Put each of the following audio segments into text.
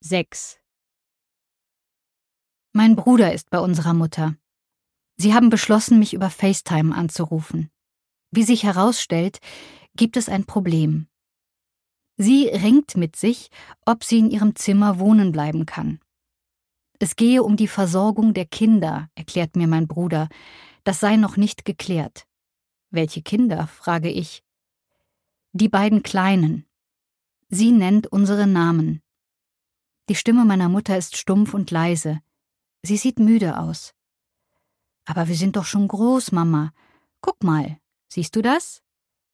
6. Mein Bruder ist bei unserer Mutter. Sie haben beschlossen, mich über FaceTime anzurufen. Wie sich herausstellt, gibt es ein Problem. Sie ringt mit sich, ob sie in ihrem Zimmer wohnen bleiben kann. Es gehe um die Versorgung der Kinder, erklärt mir mein Bruder. Das sei noch nicht geklärt. Welche Kinder? frage ich. Die beiden Kleinen. Sie nennt unsere Namen. Die Stimme meiner Mutter ist stumpf und leise. Sie sieht müde aus. Aber wir sind doch schon groß, Mama. Guck mal, siehst du das?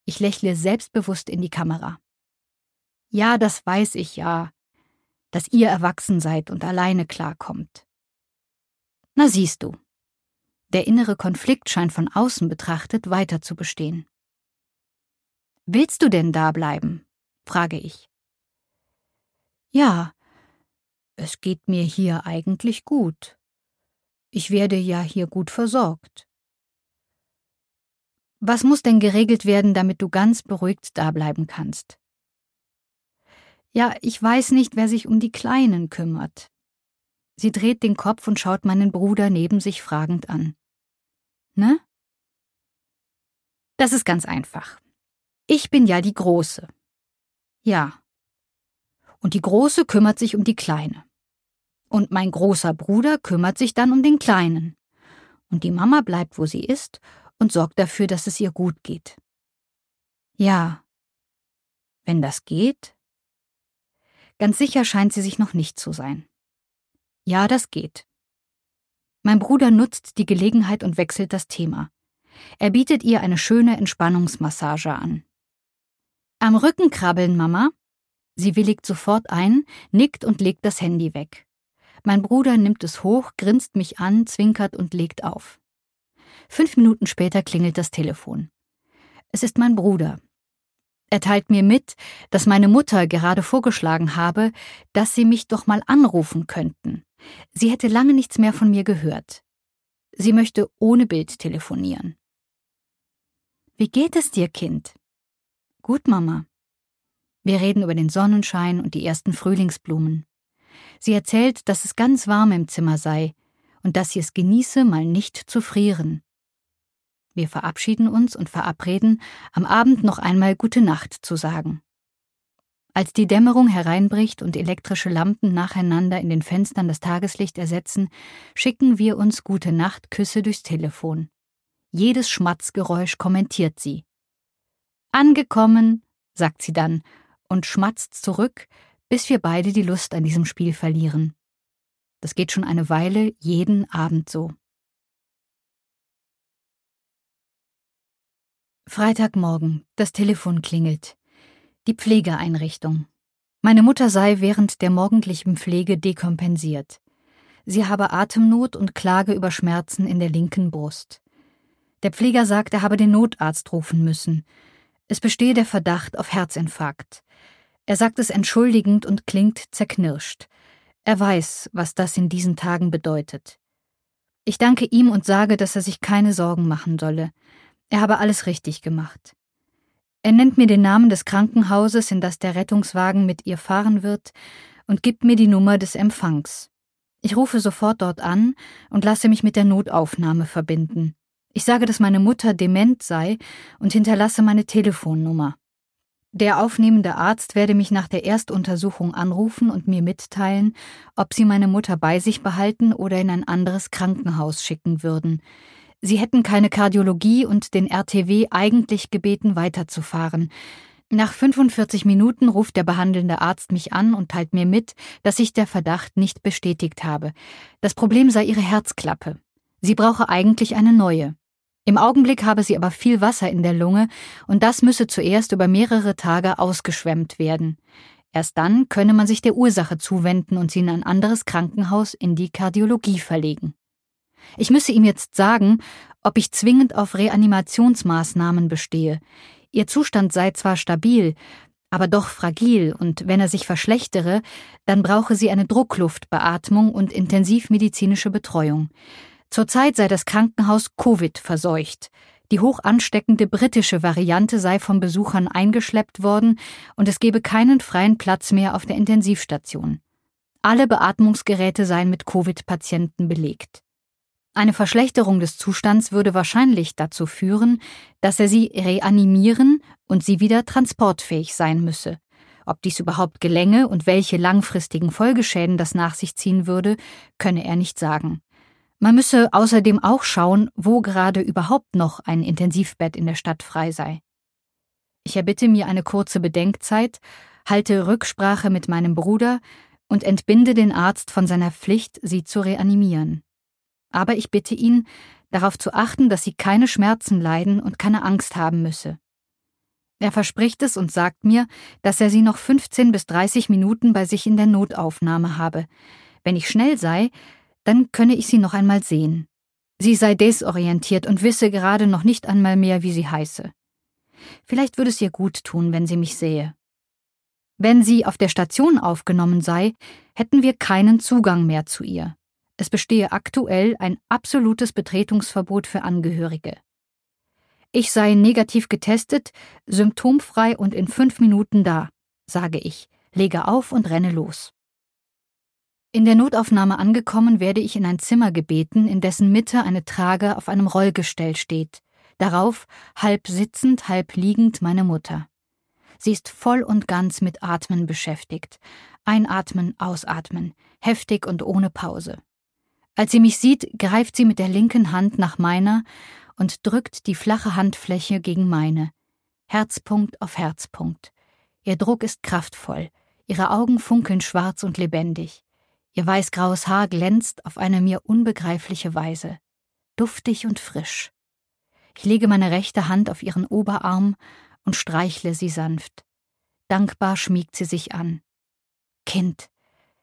Ich lächle selbstbewusst in die Kamera. Ja, das weiß ich ja, dass ihr erwachsen seid und alleine klarkommt. Na siehst du. Der innere Konflikt scheint von außen betrachtet weiter zu bestehen. Willst du denn da bleiben? frage ich. Ja, es geht mir hier eigentlich gut. Ich werde ja hier gut versorgt. Was muss denn geregelt werden, damit du ganz beruhigt dableiben kannst? Ja, ich weiß nicht, wer sich um die Kleinen kümmert. Sie dreht den Kopf und schaut meinen Bruder neben sich fragend an. Ne? Das ist ganz einfach. Ich bin ja die Große. Ja, und die Große kümmert sich um die Kleine. Und mein großer Bruder kümmert sich dann um den Kleinen. Und die Mama bleibt, wo sie ist, und sorgt dafür, dass es ihr gut geht. Ja, wenn das geht? Ganz sicher scheint sie sich noch nicht zu sein. Ja, das geht. Mein Bruder nutzt die Gelegenheit und wechselt das Thema. Er bietet ihr eine schöne Entspannungsmassage an. Am Rücken krabbeln, Mama, Sie willigt sofort ein, nickt und legt das Handy weg. Mein Bruder nimmt es hoch, grinst mich an, zwinkert und legt auf. Fünf Minuten später klingelt das Telefon. Es ist mein Bruder. Er teilt mir mit, dass meine Mutter gerade vorgeschlagen habe, dass sie mich doch mal anrufen könnten. Sie hätte lange nichts mehr von mir gehört. Sie möchte ohne Bild telefonieren. Wie geht es dir, Kind? Gut, Mama. Wir reden über den Sonnenschein und die ersten Frühlingsblumen. Sie erzählt, dass es ganz warm im Zimmer sei und dass sie es genieße, mal nicht zu frieren. Wir verabschieden uns und verabreden, am Abend noch einmal Gute Nacht zu sagen. Als die Dämmerung hereinbricht und elektrische Lampen nacheinander in den Fenstern das Tageslicht ersetzen, schicken wir uns Gute Nacht Küsse durchs Telefon. Jedes Schmatzgeräusch kommentiert sie. Angekommen, sagt sie dann und schmatzt zurück, bis wir beide die Lust an diesem Spiel verlieren. Das geht schon eine Weile jeden Abend so. Freitagmorgen, das Telefon klingelt. Die Pflegeeinrichtung. Meine Mutter sei während der morgendlichen Pflege dekompensiert. Sie habe Atemnot und klage über Schmerzen in der linken Brust. Der Pfleger sagt, er habe den Notarzt rufen müssen. Es bestehe der Verdacht auf Herzinfarkt. Er sagt es entschuldigend und klingt zerknirscht. Er weiß, was das in diesen Tagen bedeutet. Ich danke ihm und sage, dass er sich keine Sorgen machen solle. Er habe alles richtig gemacht. Er nennt mir den Namen des Krankenhauses, in das der Rettungswagen mit ihr fahren wird, und gibt mir die Nummer des Empfangs. Ich rufe sofort dort an und lasse mich mit der Notaufnahme verbinden. Ich sage, dass meine Mutter dement sei und hinterlasse meine Telefonnummer. Der aufnehmende Arzt werde mich nach der Erstuntersuchung anrufen und mir mitteilen, ob sie meine Mutter bei sich behalten oder in ein anderes Krankenhaus schicken würden. Sie hätten keine Kardiologie und den RTW eigentlich gebeten, weiterzufahren. Nach 45 Minuten ruft der behandelnde Arzt mich an und teilt mir mit, dass sich der Verdacht nicht bestätigt habe. Das Problem sei ihre Herzklappe. Sie brauche eigentlich eine neue. Im Augenblick habe sie aber viel Wasser in der Lunge und das müsse zuerst über mehrere Tage ausgeschwemmt werden. Erst dann könne man sich der Ursache zuwenden und sie in ein anderes Krankenhaus in die Kardiologie verlegen. Ich müsse ihm jetzt sagen, ob ich zwingend auf Reanimationsmaßnahmen bestehe. Ihr Zustand sei zwar stabil, aber doch fragil, und wenn er sich verschlechtere, dann brauche sie eine Druckluftbeatmung und intensivmedizinische Betreuung. Zurzeit sei das Krankenhaus Covid verseucht. Die hoch ansteckende britische Variante sei von Besuchern eingeschleppt worden und es gebe keinen freien Platz mehr auf der Intensivstation. alle Beatmungsgeräte seien mit Covid-Patienten belegt. Eine Verschlechterung des Zustands würde wahrscheinlich dazu führen, dass er sie reanimieren und sie wieder transportfähig sein müsse. Ob dies überhaupt gelänge und welche langfristigen Folgeschäden das nach sich ziehen würde, könne er nicht sagen. Man müsse außerdem auch schauen, wo gerade überhaupt noch ein Intensivbett in der Stadt frei sei. Ich erbitte mir eine kurze Bedenkzeit, halte Rücksprache mit meinem Bruder und entbinde den Arzt von seiner Pflicht, sie zu reanimieren aber ich bitte ihn, darauf zu achten, dass sie keine Schmerzen leiden und keine Angst haben müsse. Er verspricht es und sagt mir, dass er sie noch 15 bis 30 Minuten bei sich in der Notaufnahme habe. Wenn ich schnell sei, dann könne ich sie noch einmal sehen. Sie sei desorientiert und wisse gerade noch nicht einmal mehr, wie sie heiße. Vielleicht würde es ihr gut tun, wenn sie mich sähe. Wenn sie auf der Station aufgenommen sei, hätten wir keinen Zugang mehr zu ihr. Es bestehe aktuell ein absolutes Betretungsverbot für Angehörige. Ich sei negativ getestet, symptomfrei und in fünf Minuten da, sage ich, lege auf und renne los. In der Notaufnahme angekommen, werde ich in ein Zimmer gebeten, in dessen Mitte eine Trage auf einem Rollgestell steht. Darauf, halb sitzend, halb liegend, meine Mutter. Sie ist voll und ganz mit Atmen beschäftigt. Einatmen, ausatmen, heftig und ohne Pause. Als sie mich sieht, greift sie mit der linken Hand nach meiner und drückt die flache Handfläche gegen meine. Herzpunkt auf Herzpunkt. Ihr Druck ist kraftvoll, ihre Augen funkeln schwarz und lebendig. Ihr weißgraues Haar glänzt auf eine mir unbegreifliche Weise. Duftig und frisch. Ich lege meine rechte Hand auf ihren Oberarm und streichle sie sanft. Dankbar schmiegt sie sich an. Kind,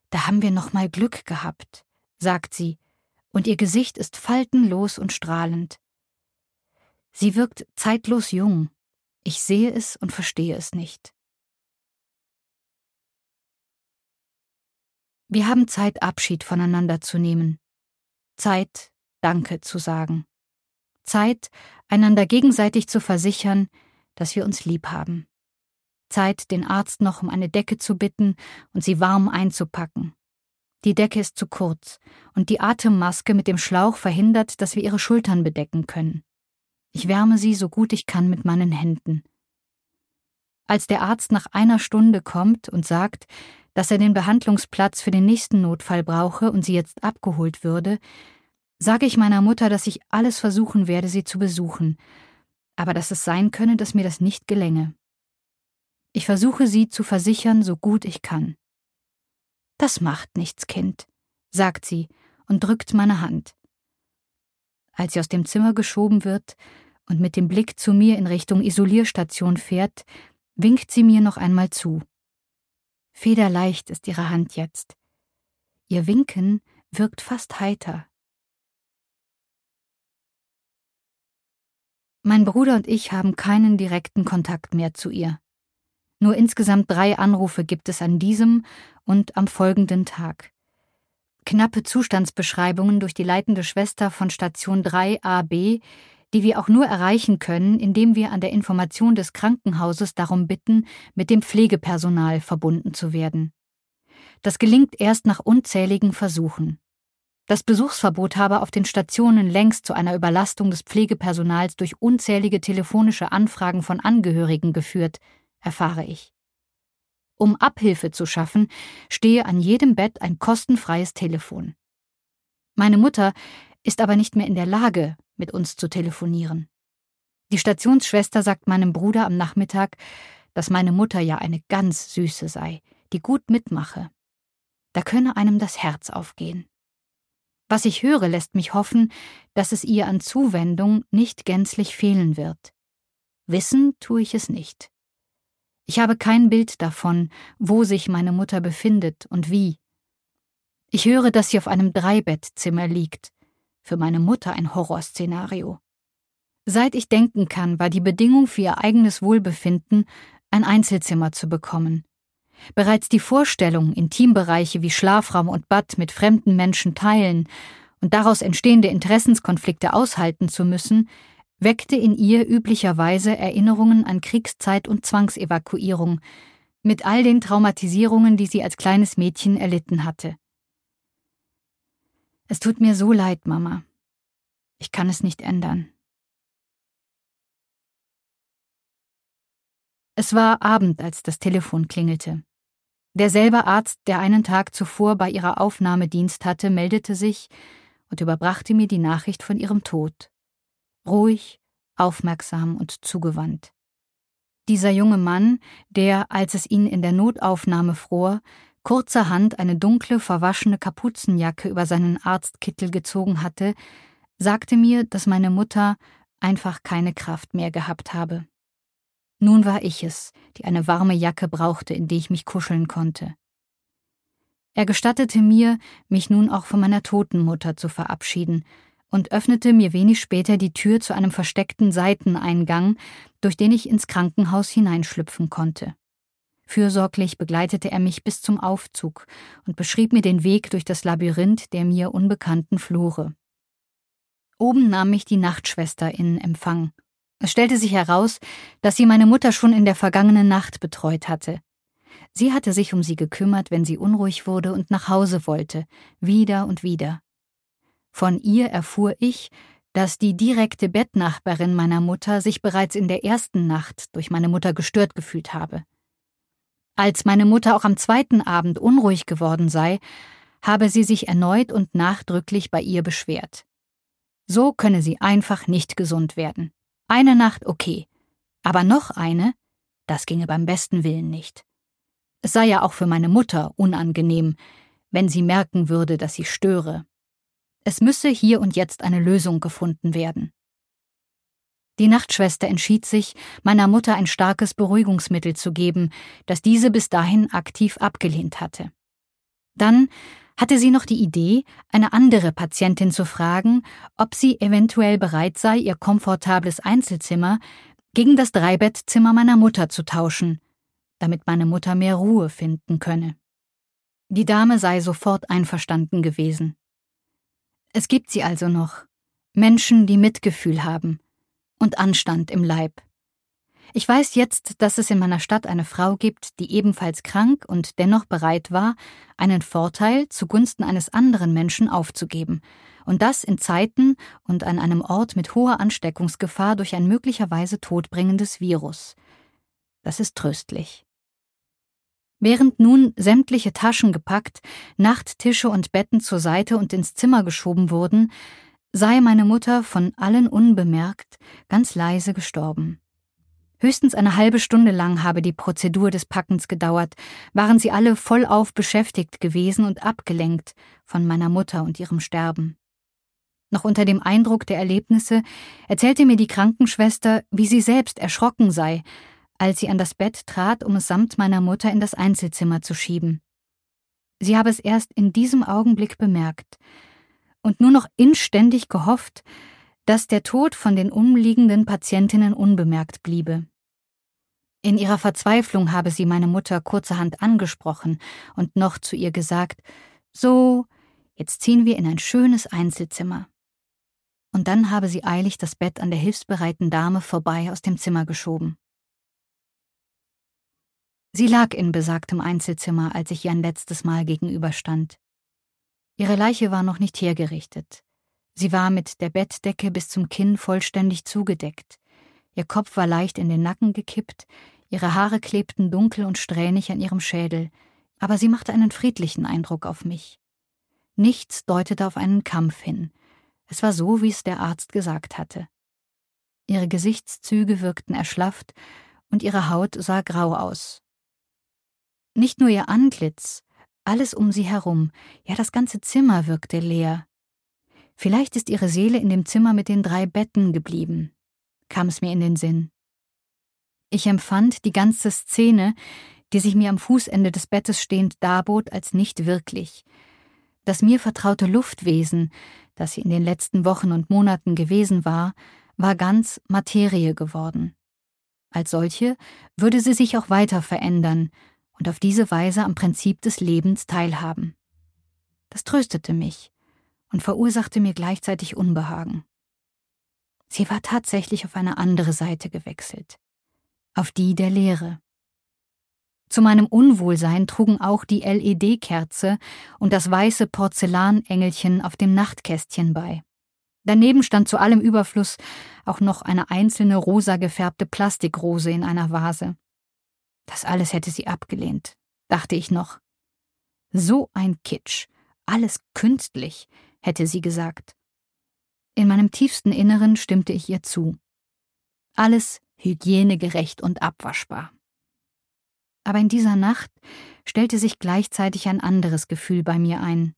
da haben wir noch mal Glück gehabt sagt sie, und ihr Gesicht ist faltenlos und strahlend. Sie wirkt zeitlos jung. Ich sehe es und verstehe es nicht. Wir haben Zeit, Abschied voneinander zu nehmen. Zeit, Danke zu sagen. Zeit, einander gegenseitig zu versichern, dass wir uns lieb haben. Zeit, den Arzt noch um eine Decke zu bitten und sie warm einzupacken. Die Decke ist zu kurz und die Atemmaske mit dem Schlauch verhindert, dass wir ihre Schultern bedecken können. Ich wärme sie so gut ich kann mit meinen Händen. Als der Arzt nach einer Stunde kommt und sagt, dass er den Behandlungsplatz für den nächsten Notfall brauche und sie jetzt abgeholt würde, sage ich meiner Mutter, dass ich alles versuchen werde, sie zu besuchen, aber dass es sein könne, dass mir das nicht gelänge. Ich versuche sie zu versichern, so gut ich kann. Das macht nichts, Kind, sagt sie und drückt meine Hand. Als sie aus dem Zimmer geschoben wird und mit dem Blick zu mir in Richtung Isolierstation fährt, winkt sie mir noch einmal zu. Federleicht ist ihre Hand jetzt. Ihr Winken wirkt fast heiter. Mein Bruder und ich haben keinen direkten Kontakt mehr zu ihr. Nur insgesamt drei Anrufe gibt es an diesem und am folgenden Tag. Knappe Zustandsbeschreibungen durch die leitende Schwester von Station 3 AB, die wir auch nur erreichen können, indem wir an der Information des Krankenhauses darum bitten, mit dem Pflegepersonal verbunden zu werden. Das gelingt erst nach unzähligen Versuchen. Das Besuchsverbot habe auf den Stationen längst zu einer Überlastung des Pflegepersonals durch unzählige telefonische Anfragen von Angehörigen geführt, erfahre ich. Um Abhilfe zu schaffen, stehe an jedem Bett ein kostenfreies Telefon. Meine Mutter ist aber nicht mehr in der Lage, mit uns zu telefonieren. Die Stationsschwester sagt meinem Bruder am Nachmittag, dass meine Mutter ja eine ganz süße sei, die gut mitmache. Da könne einem das Herz aufgehen. Was ich höre, lässt mich hoffen, dass es ihr an Zuwendung nicht gänzlich fehlen wird. Wissen tue ich es nicht. Ich habe kein Bild davon, wo sich meine Mutter befindet und wie. Ich höre, dass sie auf einem Dreibettzimmer liegt. Für meine Mutter ein Horrorszenario. Seit ich denken kann, war die Bedingung für ihr eigenes Wohlbefinden, ein Einzelzimmer zu bekommen. Bereits die Vorstellung, Intimbereiche wie Schlafraum und Bad mit fremden Menschen teilen und daraus entstehende Interessenskonflikte aushalten zu müssen, weckte in ihr üblicherweise Erinnerungen an Kriegszeit und Zwangsevakuierung, Mit all den Traumatisierungen, die sie als kleines Mädchen erlitten hatte. Es tut mir so leid, Mama. Ich kann es nicht ändern. Es war Abend, als das Telefon klingelte. Derselbe Arzt, der einen Tag zuvor bei ihrer Aufnahme Dienst hatte, meldete sich und überbrachte mir die Nachricht von ihrem Tod. Ruhig, aufmerksam und zugewandt. Dieser junge Mann, der, als es ihn in der Notaufnahme fror, kurzerhand eine dunkle, verwaschene Kapuzenjacke über seinen Arztkittel gezogen hatte, sagte mir, dass meine Mutter einfach keine Kraft mehr gehabt habe. Nun war ich es, die eine warme Jacke brauchte, in die ich mich kuscheln konnte. Er gestattete mir, mich nun auch von meiner toten Mutter zu verabschieden und öffnete mir wenig später die Tür zu einem versteckten Seiteneingang, durch den ich ins Krankenhaus hineinschlüpfen konnte. Fürsorglich begleitete er mich bis zum Aufzug und beschrieb mir den Weg durch das Labyrinth der mir unbekannten Flure. Oben nahm mich die Nachtschwester in Empfang es stellte sich heraus, dass sie meine Mutter schon in der vergangenen Nacht betreut hatte. Sie hatte sich um sie gekümmert, wenn sie unruhig wurde und nach Hause wollte, wieder und wieder. Von ihr erfuhr ich, dass die direkte Bettnachbarin meiner Mutter sich bereits in der ersten Nacht durch meine Mutter gestört gefühlt habe. Als meine Mutter auch am zweiten Abend unruhig geworden sei, habe sie sich erneut und nachdrücklich bei ihr beschwert. So könne sie einfach nicht gesund werden. Eine Nacht okay, aber noch eine, das ginge beim besten Willen nicht. Es sei ja auch für meine Mutter unangenehm, wenn sie merken würde, dass sie störe. Es müsse hier und jetzt eine Lösung gefunden werden. Die Nachtschwester entschied sich, meiner Mutter ein starkes Beruhigungsmittel zu geben, das diese bis dahin aktiv abgelehnt hatte. Dann hatte sie noch die Idee, eine andere Patientin zu fragen, ob sie eventuell bereit sei, ihr komfortables Einzelzimmer gegen das Dreibettzimmer meiner Mutter zu tauschen, damit meine Mutter mehr Ruhe finden könne. Die Dame sei sofort einverstanden gewesen. Es gibt sie also noch, Menschen, die Mitgefühl haben und Anstand im Leib. Ich weiß jetzt, dass es in meiner Stadt eine Frau gibt, die ebenfalls krank und dennoch bereit war, einen Vorteil zugunsten eines anderen Menschen aufzugeben, und das in Zeiten und an einem Ort mit hoher Ansteckungsgefahr durch ein möglicherweise todbringendes Virus. Das ist tröstlich. Während nun sämtliche Taschen gepackt, Nachttische und Betten zur Seite und ins Zimmer geschoben wurden, sei meine Mutter von allen unbemerkt ganz leise gestorben. Höchstens eine halbe Stunde lang habe die Prozedur des Packens gedauert, waren sie alle vollauf beschäftigt gewesen und abgelenkt von meiner Mutter und ihrem Sterben. Noch unter dem Eindruck der Erlebnisse erzählte mir die Krankenschwester, wie sie selbst erschrocken sei, als sie an das Bett trat, um es samt meiner Mutter in das Einzelzimmer zu schieben. Sie habe es erst in diesem Augenblick bemerkt und nur noch inständig gehofft, dass der Tod von den umliegenden Patientinnen unbemerkt bliebe. In ihrer Verzweiflung habe sie meine Mutter kurzerhand angesprochen und noch zu ihr gesagt, so, jetzt ziehen wir in ein schönes Einzelzimmer. Und dann habe sie eilig das Bett an der hilfsbereiten Dame vorbei aus dem Zimmer geschoben. Sie lag in besagtem Einzelzimmer, als ich ihr ein letztes Mal gegenüberstand. Ihre Leiche war noch nicht hergerichtet. Sie war mit der Bettdecke bis zum Kinn vollständig zugedeckt. Ihr Kopf war leicht in den Nacken gekippt, ihre Haare klebten dunkel und strähnig an ihrem Schädel, aber sie machte einen friedlichen Eindruck auf mich. Nichts deutete auf einen Kampf hin. Es war so, wie es der Arzt gesagt hatte. Ihre Gesichtszüge wirkten erschlafft und ihre Haut sah grau aus. Nicht nur ihr Antlitz, alles um sie herum, ja das ganze Zimmer wirkte leer. Vielleicht ist ihre Seele in dem Zimmer mit den drei Betten geblieben kam es mir in den Sinn. Ich empfand die ganze Szene, die sich mir am Fußende des Bettes stehend darbot, als nicht wirklich. Das mir vertraute Luftwesen, das sie in den letzten Wochen und Monaten gewesen war, war ganz Materie geworden. Als solche würde sie sich auch weiter verändern und auf diese Weise am Prinzip des Lebens teilhaben. Das tröstete mich und verursachte mir gleichzeitig Unbehagen. Sie war tatsächlich auf eine andere Seite gewechselt, auf die der Lehre. Zu meinem Unwohlsein trugen auch die LED-Kerze und das weiße Porzellanengelchen auf dem Nachtkästchen bei. Daneben stand zu allem Überfluss auch noch eine einzelne rosa gefärbte Plastikrose in einer Vase. Das alles hätte sie abgelehnt, dachte ich noch. So ein Kitsch, alles künstlich, hätte sie gesagt. In meinem tiefsten Inneren stimmte ich ihr zu. Alles hygienegerecht und abwaschbar. Aber in dieser Nacht stellte sich gleichzeitig ein anderes Gefühl bei mir ein.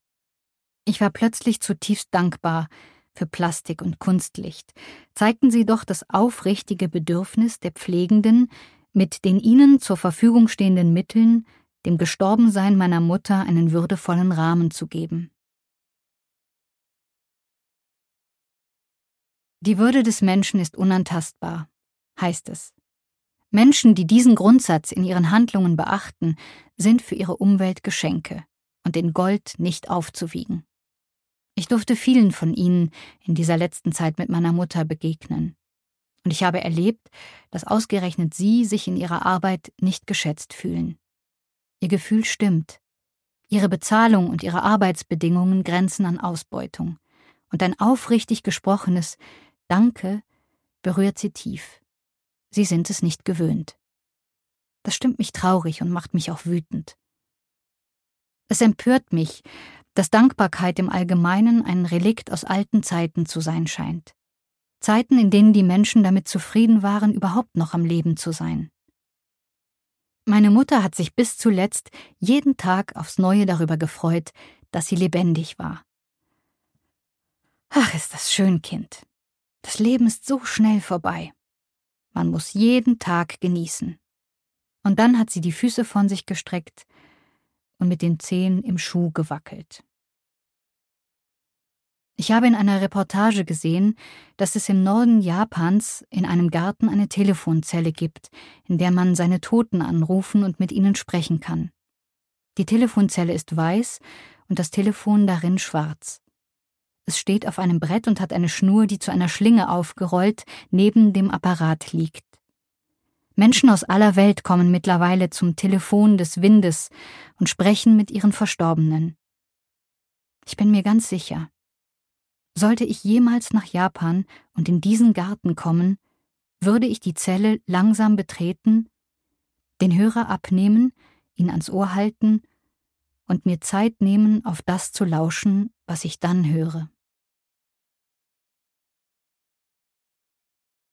Ich war plötzlich zutiefst dankbar für Plastik und Kunstlicht, zeigten sie doch das aufrichtige Bedürfnis der Pflegenden, mit den ihnen zur Verfügung stehenden Mitteln dem Gestorbensein meiner Mutter einen würdevollen Rahmen zu geben. Die Würde des Menschen ist unantastbar, heißt es. Menschen, die diesen Grundsatz in ihren Handlungen beachten, sind für ihre Umwelt Geschenke und in Gold nicht aufzuwiegen. Ich durfte vielen von ihnen in dieser letzten Zeit mit meiner Mutter begegnen. Und ich habe erlebt, dass ausgerechnet sie sich in ihrer Arbeit nicht geschätzt fühlen. Ihr Gefühl stimmt. Ihre Bezahlung und ihre Arbeitsbedingungen grenzen an Ausbeutung. Und ein aufrichtig gesprochenes Danke berührt sie tief. Sie sind es nicht gewöhnt. Das stimmt mich traurig und macht mich auch wütend. Es empört mich, dass Dankbarkeit im Allgemeinen ein Relikt aus alten Zeiten zu sein scheint. Zeiten, in denen die Menschen damit zufrieden waren, überhaupt noch am Leben zu sein. Meine Mutter hat sich bis zuletzt jeden Tag aufs Neue darüber gefreut, dass sie lebendig war. Ach, ist das schön, Kind. Das Leben ist so schnell vorbei. Man muss jeden Tag genießen. Und dann hat sie die Füße von sich gestreckt und mit den Zehen im Schuh gewackelt. Ich habe in einer Reportage gesehen, dass es im Norden Japans in einem Garten eine Telefonzelle gibt, in der man seine Toten anrufen und mit ihnen sprechen kann. Die Telefonzelle ist weiß und das Telefon darin schwarz. Es steht auf einem Brett und hat eine Schnur, die zu einer Schlinge aufgerollt neben dem Apparat liegt. Menschen aus aller Welt kommen mittlerweile zum Telefon des Windes und sprechen mit ihren Verstorbenen. Ich bin mir ganz sicher, sollte ich jemals nach Japan und in diesen Garten kommen, würde ich die Zelle langsam betreten, den Hörer abnehmen, ihn ans Ohr halten und mir Zeit nehmen, auf das zu lauschen, was ich dann höre.